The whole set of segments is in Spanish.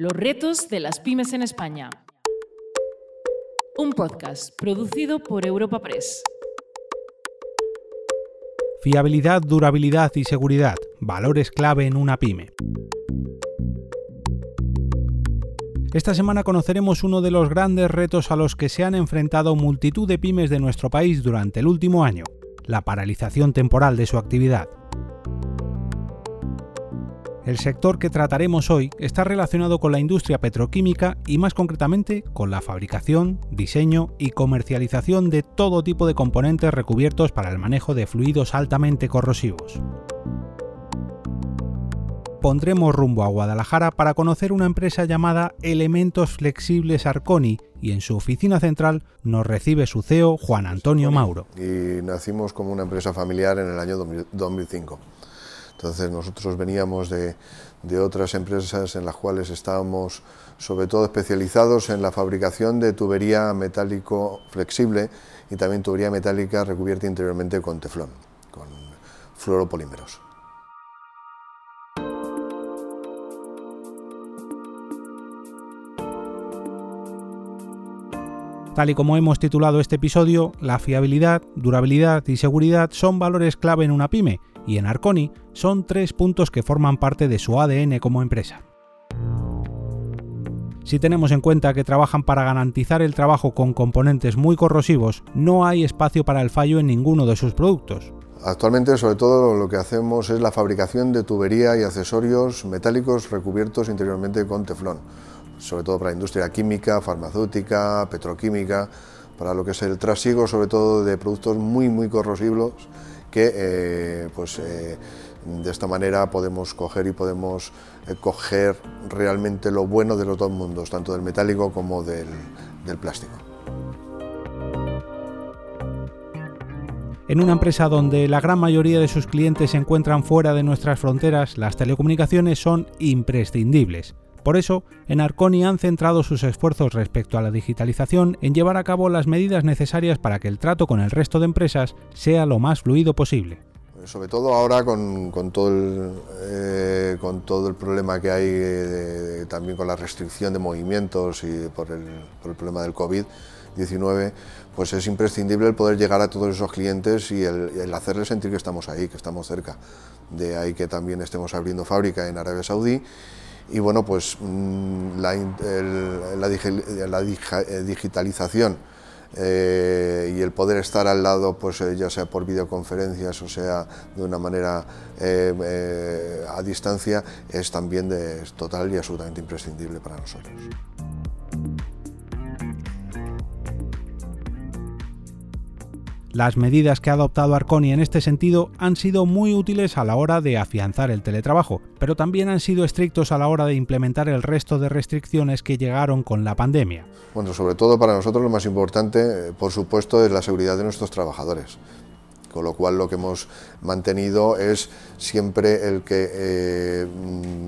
Los retos de las pymes en España. Un podcast producido por Europa Press. Fiabilidad, durabilidad y seguridad, valores clave en una pyme. Esta semana conoceremos uno de los grandes retos a los que se han enfrentado multitud de pymes de nuestro país durante el último año, la paralización temporal de su actividad. El sector que trataremos hoy está relacionado con la industria petroquímica y más concretamente con la fabricación, diseño y comercialización de todo tipo de componentes recubiertos para el manejo de fluidos altamente corrosivos pondremos rumbo a Guadalajara para conocer una empresa llamada Elementos Flexibles Arconi y en su oficina central nos recibe su CEO Juan Antonio Mauro. Y nacimos como una empresa familiar en el año 2005. Entonces nosotros veníamos de, de otras empresas en las cuales estábamos sobre todo especializados en la fabricación de tubería metálico flexible y también tubería metálica recubierta interiormente con teflón, con fluoropolímeros. Tal y como hemos titulado este episodio, la fiabilidad, durabilidad y seguridad son valores clave en una pyme y en Arconi son tres puntos que forman parte de su ADN como empresa. Si tenemos en cuenta que trabajan para garantizar el trabajo con componentes muy corrosivos, no hay espacio para el fallo en ninguno de sus productos. Actualmente, sobre todo, lo que hacemos es la fabricación de tubería y accesorios metálicos recubiertos interiormente con teflón sobre todo para la industria química, farmacéutica, petroquímica, para lo que es el trasiego, sobre todo de productos muy, muy corrosivos que eh, pues, eh, de esta manera podemos coger y podemos eh, coger realmente lo bueno de los dos mundos, tanto del metálico como del, del plástico. En una empresa donde la gran mayoría de sus clientes se encuentran fuera de nuestras fronteras, las telecomunicaciones son imprescindibles. Por eso, en Arconi han centrado sus esfuerzos respecto a la digitalización en llevar a cabo las medidas necesarias para que el trato con el resto de empresas sea lo más fluido posible. Sobre todo ahora con, todo, el, eh, todo el problema que hay también con la restricción de movimientos y por el, problema del COVID-19, pues es imprescindible el poder llegar a todos esos clientes y el, el, hacerles sentir que estamos ahí, que estamos cerca. De ahí que también estemos abriendo fábrica en Arabia Saudí y bueno, pues mm, la, eh, digitalización eh, y el poder estar al lado, pues eh, ya sea por videoconferencias o sea de una manera a distancia, es también de, total y absolutamente imprescindible para nosotros. Las medidas que ha adoptado Arconi en este sentido han sido muy útiles a la hora de afianzar el teletrabajo, pero también han sido estrictos a la hora de implementar el resto de restricciones que llegaron con la pandemia. Bueno, sobre todo para nosotros lo más importante, eh, por supuesto, es la seguridad de nuestros trabajadores con lo cual lo que hemos mantenido es siempre el que eh,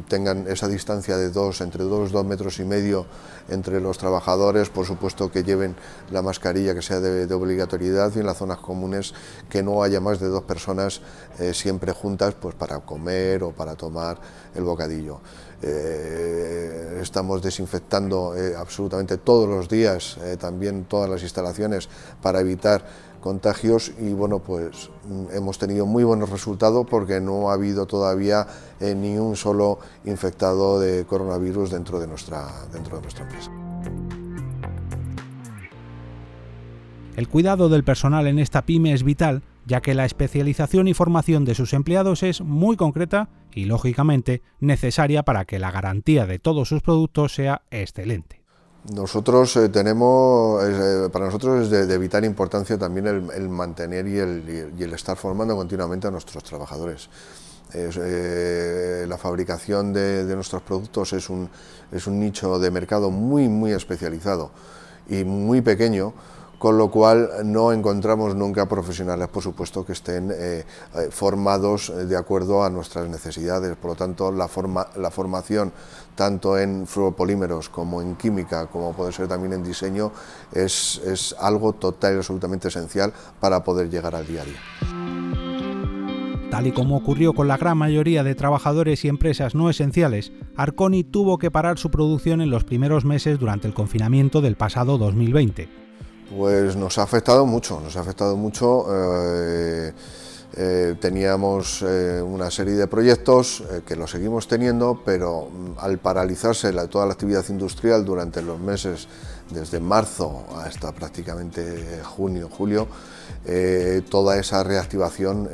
tengan esa distancia de dos, entre dos, dos metros y medio entre los trabajadores, por supuesto que lleven la mascarilla que sea de, obligatoriedad y en las zonas comunes que no haya más de dos personas eh, siempre juntas pues para comer o para tomar el bocadillo. Eh, estamos desinfectando absolutamente todos los días también todas las instalaciones para evitar contagios y bueno, pues mm, hemos tenido muy buenos resultados porque no ha habido todavía eh, ni un solo infectado de coronavirus dentro de nuestra, dentro de nuestra empresa. El cuidado del personal en esta pyme es vital, ya que la especialización y formación de sus empleados es muy concreta y, lógicamente, necesaria para que la garantía de todos sus productos sea excelente. Nosotros eh, tenemos, eh, para nosotros es de, vital importancia también el, mantener y el, estar formando continuamente a nuestros trabajadores. Eh, la fabricación de, nuestros productos es un, es un nicho de mercado muy, muy especializado y muy pequeño con lo cual no encontramos nunca profesionales, por supuesto, que estén eh, eh, formados de acuerdo a nuestras necesidades. Por lo tanto, la, forma, la formación tanto en fluoropolímeros como en química, como puede ser también en diseño, es, es algo total y absolutamente esencial para poder llegar al día a día. Tal y como ocurrió con la gran mayoría de trabajadores y empresas no esenciales, Arconi tuvo que parar su producción en los primeros meses durante el confinamiento del pasado 2020. Pues nos ha afectado mucho, nos ha afectado mucho. Eh, eh, teníamos eh, una serie de proyectos que los seguimos teniendo, pero mm, al paralizarse toda la actividad industrial durante los meses desde marzo hasta prácticamente junio, julio, toda esa reactivación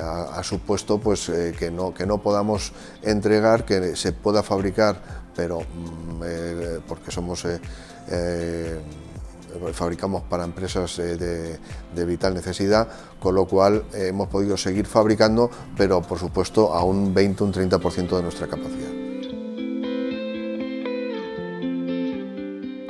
ha, supuesto pues, que, no, que no podamos entregar, que se pueda fabricar, pero mm, porque somos fabricamos para empresas de, vital necesidad, con lo cual hemos podido seguir fabricando, pero por supuesto a un 20 un 30% de nuestra capacidad.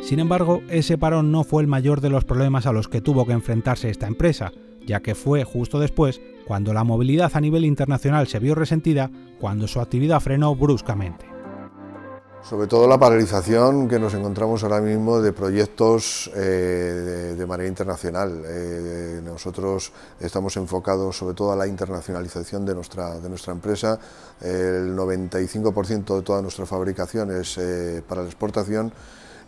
Sin embargo, ese parón no fue el mayor de los problemas a los que tuvo que enfrentarse esta empresa, ya que fue justo después, cuando la movilidad a nivel internacional se vio resentida, cuando su actividad frenó bruscamente. Sobre todo la paralización que nos encontramos ahora mismo de proyectos eh, de, manera internacional. Eh, nosotros estamos enfocados sobre todo a la internacionalización de nuestra, de nuestra empresa. El 95% de toda nuestra fabricación es eh, para la exportación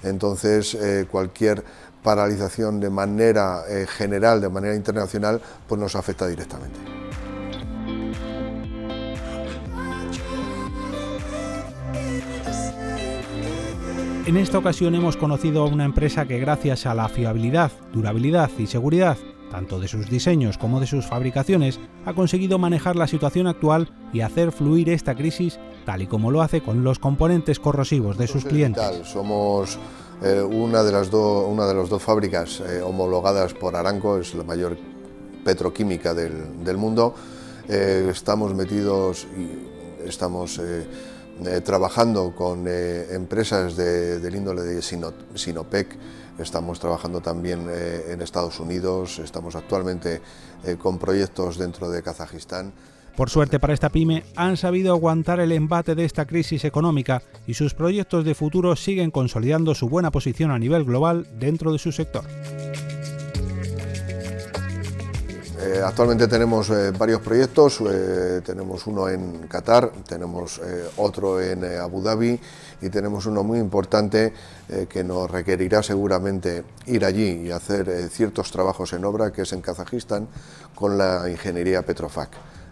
entonces, cualquier paralización de manera general, de manera internacional, pues nos afecta directamente. En esta ocasión hemos conocido a una empresa que gracias a la fiabilidad, durabilidad y seguridad, tanto de sus diseños como de sus fabricaciones, ha conseguido manejar la situación actual y hacer fluir esta crisis tal y como lo hace con los componentes corrosivos de sus clientes. Somos eh, una, de las una de las dos fábricas eh, homologadas por Aranco, es la mayor petroquímica del, mundo. Eh, estamos metidos y estamos trabajando con empresas del índole de Sinopec, estamos trabajando también en Estados Unidos, estamos actualmente con proyectos dentro de Kazajistán. Por suerte para esta pyme, han sabido aguantar el embate de esta crisis económica y sus proyectos de futuro siguen consolidando su buena posición a nivel global dentro de su sector. Eh, actualmente tenemos eh, varios proyectos, eh, tenemos uno en Qatar, tenemos otro en Abu Dhabi y tenemos uno muy importante que nos requerirá seguramente ir allí y hacer ciertos trabajos en obra, que es en Kazajistán, con la ingeniería Petrofac.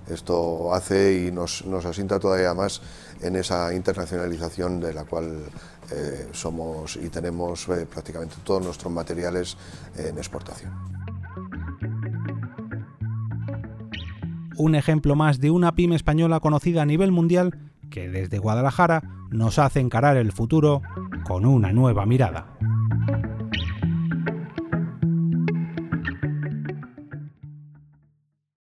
Esto hace y nos, asienta todavía más en esa internacionalización de la cual somos y tenemos prácticamente todos nuestros materiales en exportación. Un ejemplo más de una pyme española conocida a nivel mundial que desde Guadalajara nos hace encarar el futuro con una nueva mirada.